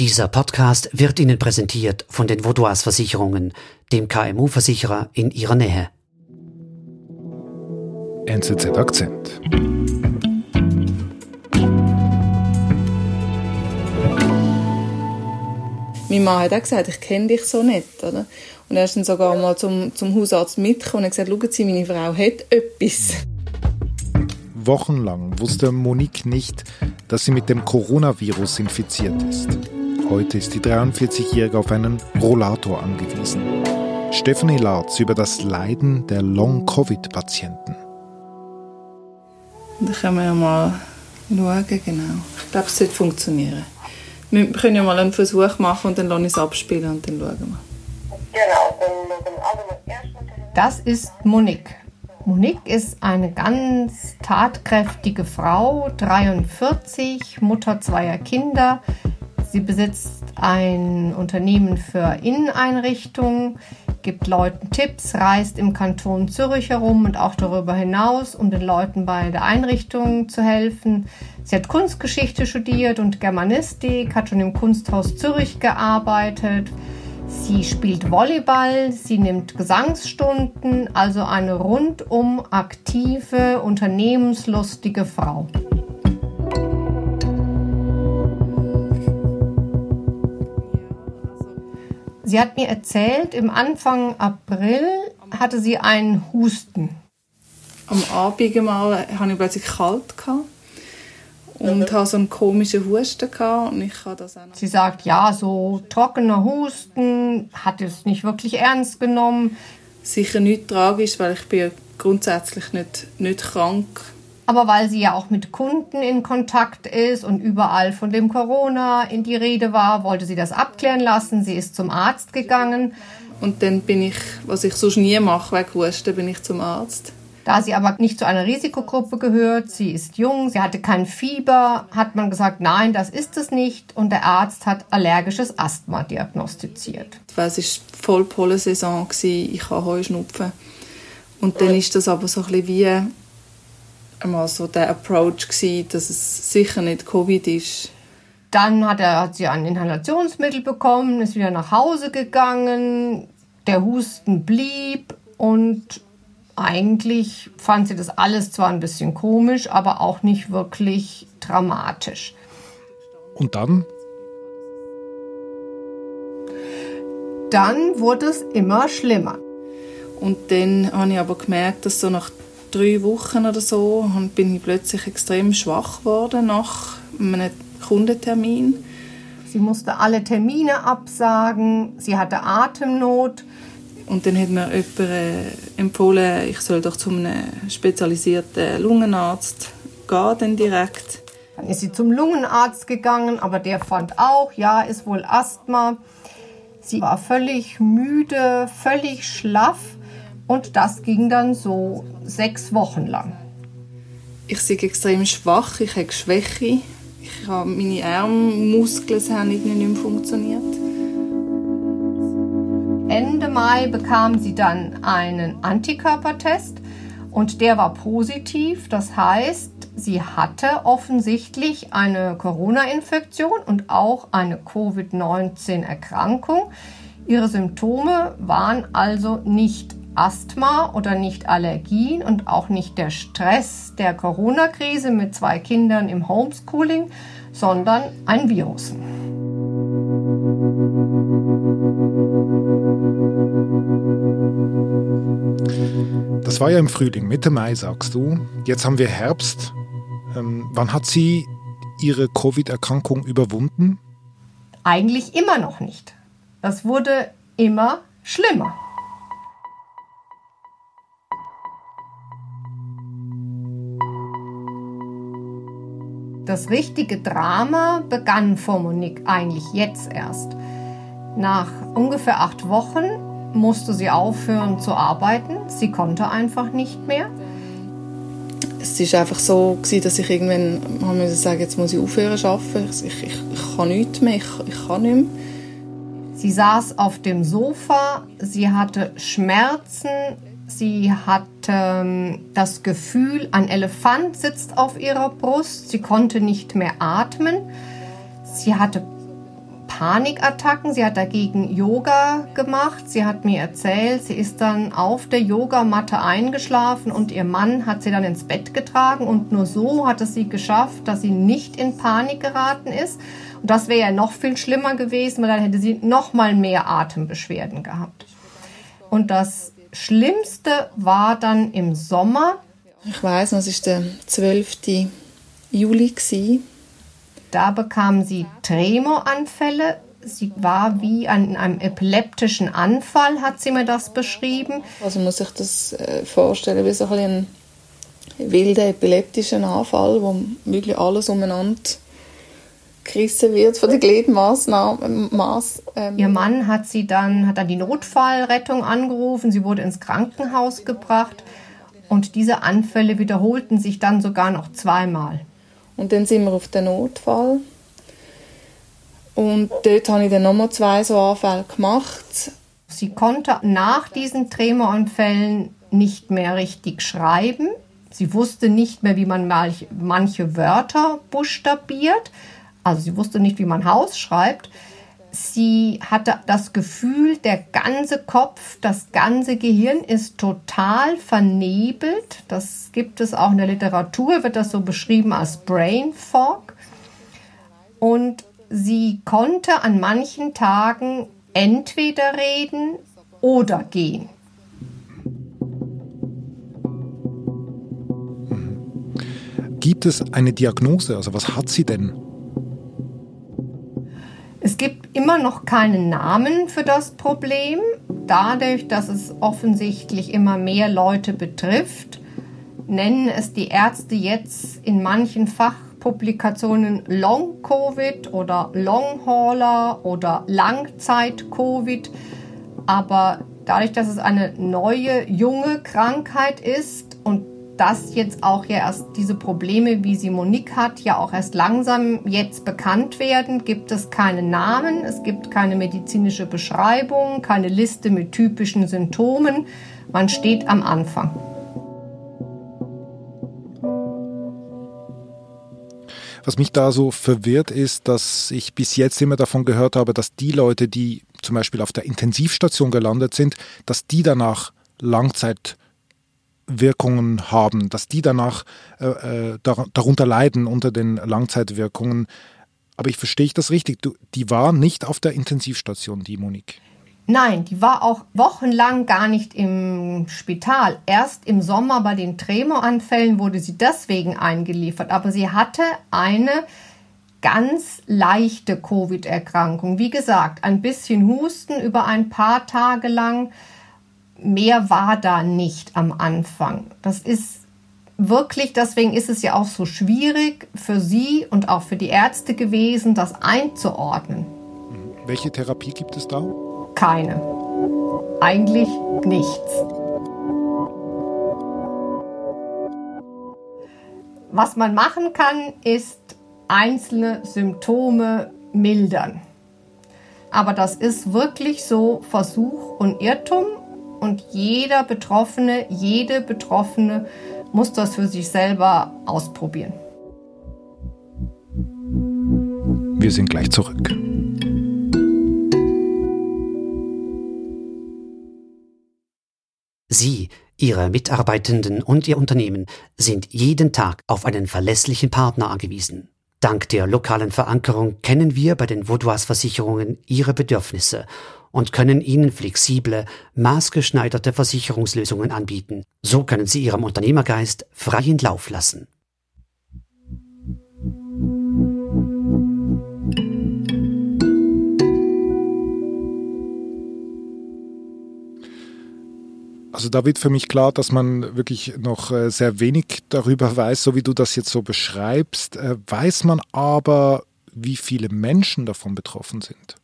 Dieser Podcast wird Ihnen präsentiert von den Vaudois Versicherungen, dem KMU-Versicherer in Ihrer Nähe. NZZ Akzent. Mein Mann hat auch gesagt, ich kenne dich so nicht. Oder? Und er ist dann sogar mal zum, zum Hausarzt mitgekommen und hat gesagt, schauen Sie, meine Frau hat etwas. Wochenlang wusste Monique nicht, dass sie mit dem Coronavirus infiziert ist. Heute ist die 43-Jährige auf einen Rollator angewiesen. Stephanie Larz über das Leiden der Long-Covid-Patienten. Da können wir ja mal schauen, genau. Ich glaube, es sollte funktionieren. Wir können ja mal einen Versuch machen und dann lasse ich es abspielen und dann schauen wir. Genau, dann schauen wir Das ist Monique. Monique ist eine ganz tatkräftige Frau, 43, Mutter zweier Kinder, Sie besitzt ein Unternehmen für Inneneinrichtungen, gibt Leuten Tipps, reist im Kanton Zürich herum und auch darüber hinaus, um den Leuten bei der Einrichtung zu helfen. Sie hat Kunstgeschichte studiert und Germanistik, hat schon im Kunsthaus Zürich gearbeitet. Sie spielt Volleyball, sie nimmt Gesangsstunden, also eine rundum aktive, unternehmenslustige Frau. Sie hat mir erzählt, im Anfang April hatte sie einen Husten. Am Abend mal hatte ich plötzlich kalt und mhm. hatte so einen komischen Husten gehabt und ich das auch Sie sagt, ja, so trockener Husten, hat es nicht wirklich ernst genommen. Sicher nicht tragisch, weil ich bin grundsätzlich nicht, nicht krank aber weil sie ja auch mit Kunden in Kontakt ist und überall von dem Corona in die Rede war, wollte sie das abklären lassen. Sie ist zum Arzt gegangen. Und dann bin ich, was ich sonst nie mache, wegen Husten, bin ich zum Arzt. Da sie aber nicht zu einer Risikogruppe gehört, sie ist jung, sie hatte kein Fieber, hat man gesagt, nein, das ist es nicht. Und der Arzt hat allergisches Asthma diagnostiziert. Es war voll Pollensaison, ich habe Heuschnupfen. Und dann ist das aber so ein bisschen wie einmal so der Approach gewesen, dass es sicher nicht Covid ist. Dann hat, er, hat sie ein Inhalationsmittel bekommen, ist wieder nach Hause gegangen, der Husten blieb und eigentlich fand sie das alles zwar ein bisschen komisch, aber auch nicht wirklich dramatisch. Und dann? Dann wurde es immer schlimmer. Und dann habe ich aber gemerkt, dass so nach drei Wochen oder so bin ich plötzlich extrem schwach geworden nach einem Kundentermin. Sie musste alle Termine absagen, sie hatte Atemnot. Und dann hat mir jemand äh, empfohlen, ich soll doch zu einem spezialisierten Lungenarzt gehen, dann direkt. Dann ist sie zum Lungenarzt gegangen, aber der fand auch, ja, ist wohl Asthma. Sie war völlig müde, völlig schlaff und das ging dann so sechs Wochen lang. Ich bin extrem schwach, ich habe Schwäche. Ich habe meine Armmuskeln haben nicht mehr funktioniert. Ende Mai bekam sie dann einen Antikörpertest und der war positiv. Das heißt, sie hatte offensichtlich eine Corona-Infektion und auch eine Covid-19-Erkrankung. Ihre Symptome waren also nicht Asthma oder nicht Allergien und auch nicht der Stress der Corona-Krise mit zwei Kindern im Homeschooling, sondern ein Virus. Das war ja im Frühling, Mitte Mai, sagst du. Jetzt haben wir Herbst. Ähm, wann hat sie ihre Covid-Erkrankung überwunden? Eigentlich immer noch nicht. Das wurde immer schlimmer. Das richtige Drama begann vor Monique eigentlich jetzt erst. Nach ungefähr acht Wochen musste sie aufhören zu arbeiten. Sie konnte einfach nicht mehr. Es war einfach so dass ich irgendwann haben sagen, jetzt muss ich aufhören zu arbeiten. Ich, ich, ich kann nichts mehr, ich, ich kann nicht mehr. Sie saß auf dem Sofa, sie hatte Schmerzen, Sie hat ähm, das Gefühl, ein Elefant sitzt auf ihrer Brust. Sie konnte nicht mehr atmen. Sie hatte Panikattacken. Sie hat dagegen Yoga gemacht. Sie hat mir erzählt, sie ist dann auf der Yogamatte eingeschlafen und ihr Mann hat sie dann ins Bett getragen und nur so hat es sie geschafft, dass sie nicht in Panik geraten ist. Und das wäre ja noch viel schlimmer gewesen, weil dann hätte sie noch mal mehr Atembeschwerden gehabt. Und das Schlimmste war dann im Sommer. Ich weiß, es ist der 12. Juli gewesen. Da bekam sie Tremoranfälle. Sie war wie an einem epileptischen Anfall, hat sie mir das beschrieben. Also man muss sich das äh, vorstellen wie so ein wilder epileptischer Anfall, wo wirklich alles umeinander gerissen wird von den Gliedmaßnahmen. Ähm. Ihr Mann hat sie dann, hat dann die Notfallrettung angerufen. Sie wurde ins Krankenhaus gebracht. Und diese Anfälle wiederholten sich dann sogar noch zweimal. Und dann sind wir auf den Notfall. Und dort habe ich dann nochmal zwei so Anfälle gemacht. Sie konnte nach diesen Tremoranfällen nicht mehr richtig schreiben. Sie wusste nicht mehr, wie man manche Wörter buchstabiert. Also sie wusste nicht, wie man Haus schreibt. Sie hatte das Gefühl, der ganze Kopf, das ganze Gehirn ist total vernebelt. Das gibt es auch in der Literatur, wird das so beschrieben als Brain Fog. Und sie konnte an manchen Tagen entweder reden oder gehen. Gibt es eine Diagnose? Also was hat sie denn? Immer noch keinen Namen für das Problem. Dadurch, dass es offensichtlich immer mehr Leute betrifft, nennen es die Ärzte jetzt in manchen Fachpublikationen Long-Covid oder Long-Hauler oder Langzeit-Covid. Aber dadurch, dass es eine neue, junge Krankheit ist und dass jetzt auch ja erst diese Probleme, wie sie Monique hat, ja auch erst langsam jetzt bekannt werden, gibt es keine Namen, es gibt keine medizinische Beschreibung, keine Liste mit typischen Symptomen. Man steht am Anfang. Was mich da so verwirrt ist, dass ich bis jetzt immer davon gehört habe, dass die Leute, die zum Beispiel auf der Intensivstation gelandet sind, dass die danach Langzeit Wirkungen haben, dass die danach äh, äh darunter leiden unter den Langzeitwirkungen. Aber ich verstehe ich das richtig? Du, die war nicht auf der Intensivstation, die Monique. Nein, die war auch wochenlang gar nicht im Spital. Erst im Sommer bei den Tremoranfällen wurde sie deswegen eingeliefert. Aber sie hatte eine ganz leichte Covid-Erkrankung. Wie gesagt, ein bisschen Husten über ein paar Tage lang mehr war da nicht am Anfang. Das ist wirklich, deswegen ist es ja auch so schwierig für Sie und auch für die Ärzte gewesen, das einzuordnen. Mhm. Welche Therapie gibt es da? Keine. Eigentlich nichts. Was man machen kann, ist einzelne Symptome mildern. Aber das ist wirklich so Versuch und Irrtum und jeder Betroffene, jede Betroffene muss das für sich selber ausprobieren. Wir sind gleich zurück. Sie, Ihre Mitarbeitenden und Ihr Unternehmen sind jeden Tag auf einen verlässlichen Partner angewiesen. Dank der lokalen Verankerung kennen wir bei den Vaudois Versicherungen Ihre Bedürfnisse und können Ihnen flexible, maßgeschneiderte Versicherungslösungen anbieten. So können Sie Ihrem Unternehmergeist freien Lauf lassen. Also da wird für mich klar, dass man wirklich noch äh, sehr wenig darüber weiß, so wie du das jetzt so beschreibst. Äh, weiß man aber, wie viele Menschen davon betroffen sind?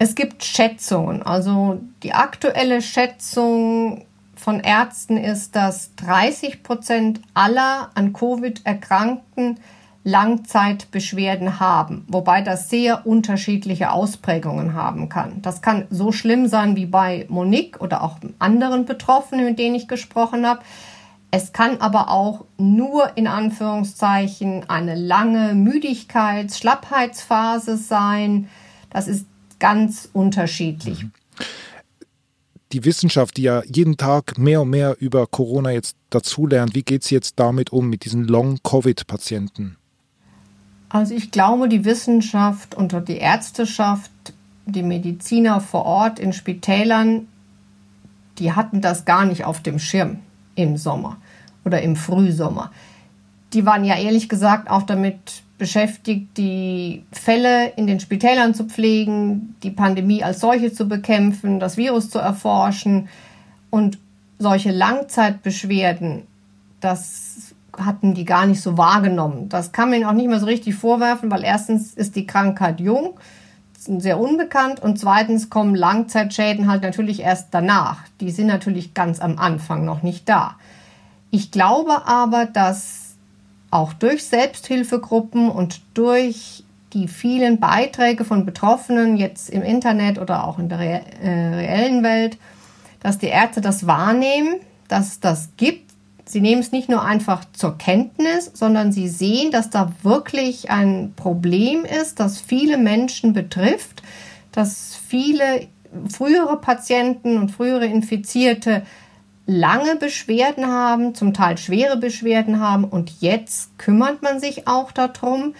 Es gibt Schätzungen. Also die aktuelle Schätzung von Ärzten ist, dass 30 Prozent aller an Covid erkrankten Langzeitbeschwerden haben, wobei das sehr unterschiedliche Ausprägungen haben kann. Das kann so schlimm sein wie bei Monique oder auch anderen Betroffenen, mit denen ich gesprochen habe. Es kann aber auch nur in Anführungszeichen eine lange Müdigkeits-, Schlappheitsphase sein, Das ist ganz unterschiedlich. Mhm. Die Wissenschaft, die ja jeden Tag mehr und mehr über Corona jetzt dazulernt, wie geht sie jetzt damit um, mit diesen Long-Covid-Patienten? Also ich glaube, die Wissenschaft und die Ärzteschaft, die Mediziner vor Ort in Spitälern, die hatten das gar nicht auf dem Schirm im Sommer oder im Frühsommer. Die waren ja ehrlich gesagt auch damit beschäftigt, die Fälle in den Spitälern zu pflegen, die Pandemie als solche zu bekämpfen, das Virus zu erforschen und solche Langzeitbeschwerden, das hatten die gar nicht so wahrgenommen. Das kann man ihnen auch nicht mehr so richtig vorwerfen, weil erstens ist die Krankheit jung, sehr unbekannt und zweitens kommen Langzeitschäden halt natürlich erst danach. Die sind natürlich ganz am Anfang noch nicht da. Ich glaube aber, dass auch durch Selbsthilfegruppen und durch die vielen Beiträge von Betroffenen jetzt im Internet oder auch in der äh, reellen Welt, dass die Ärzte das wahrnehmen, dass es das gibt. Sie nehmen es nicht nur einfach zur Kenntnis, sondern sie sehen, dass da wirklich ein Problem ist, das viele Menschen betrifft, dass viele frühere Patienten und frühere Infizierte lange Beschwerden haben, zum Teil schwere Beschwerden haben. Und jetzt kümmert man sich auch darum.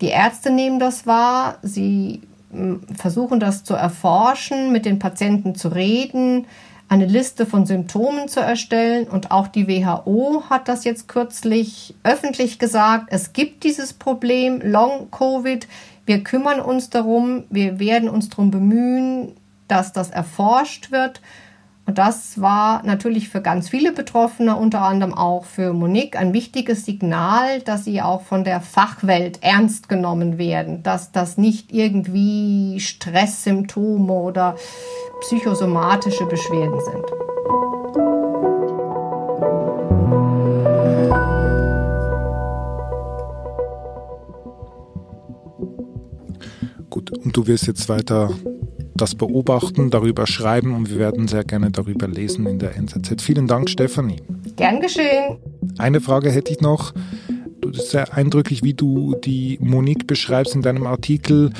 Die Ärzte nehmen das wahr, sie hm, versuchen das zu erforschen, mit den Patienten zu reden, eine Liste von Symptomen zu erstellen und auch die WHO hat das jetzt kürzlich öffentlich gesagt. Es gibt dieses Problem Long-Covid. Wir kümmern uns darum, wir werden uns darum bemühen, dass das erforscht wird und das war natürlich für ganz viele Betroffene, unter anderem auch für Monique, ein wichtiges Signal, dass sie auch von der Fachwelt ernst genommen werden, dass das nicht irgendwie Stresssymptome oder psychosomatische Beschwerden sind. Gut, und du wirst jetzt weiter das beobachten, darüber schreiben und wir werden sehr gerne darüber lesen in der NZZ. Vielen Dank, Stefanie. Gern geschehen. Eine Frage hätte ich noch. Das ist sehr eindrücklich, wie du die Monique beschreibst in deinem Artikel.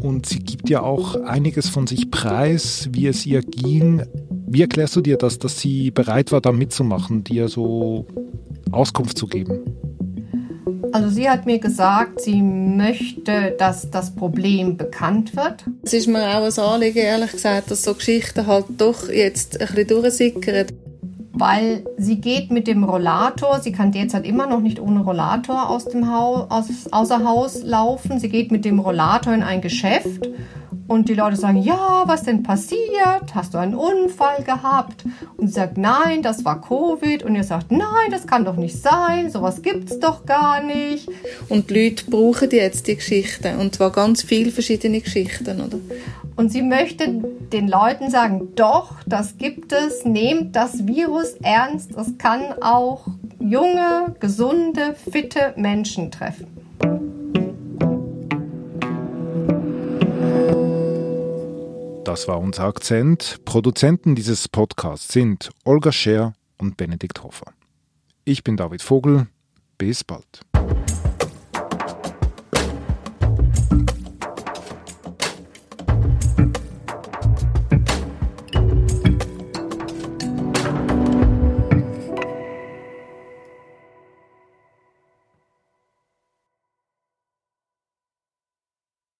Und sie gibt ja auch einiges von sich preis, wie es ihr ging. Wie erklärst du dir das, dass sie bereit war, da mitzumachen, dir so Auskunft zu geben? Also sie hat mir gesagt, sie möchte, dass das Problem bekannt wird. Es ist mir auch ein Anliegen, ehrlich gesagt, dass so Geschichten halt doch jetzt ein bisschen durchsickern. Weil sie geht mit dem Rollator, sie kann derzeit immer noch nicht ohne Rollator aus dem Haus, aus, außer Haus laufen. Sie geht mit dem Rollator in ein Geschäft und die Leute sagen, ja, was denn passiert? Hast du einen Unfall gehabt? Und sie sagt, nein, das war Covid. Und ihr sagt, nein, das kann doch nicht sein, sowas gibt's doch gar nicht. Und die Leute brauchen jetzt die Geschichten und zwar ganz viele verschiedene Geschichten, oder? Und sie möchte den Leuten sagen, doch, das gibt es, nehmt das Virus ernst, es kann auch junge, gesunde, fitte Menschen treffen. Das war unser Akzent. Produzenten dieses Podcasts sind Olga Scher und Benedikt Hofer. Ich bin David Vogel. Bis bald.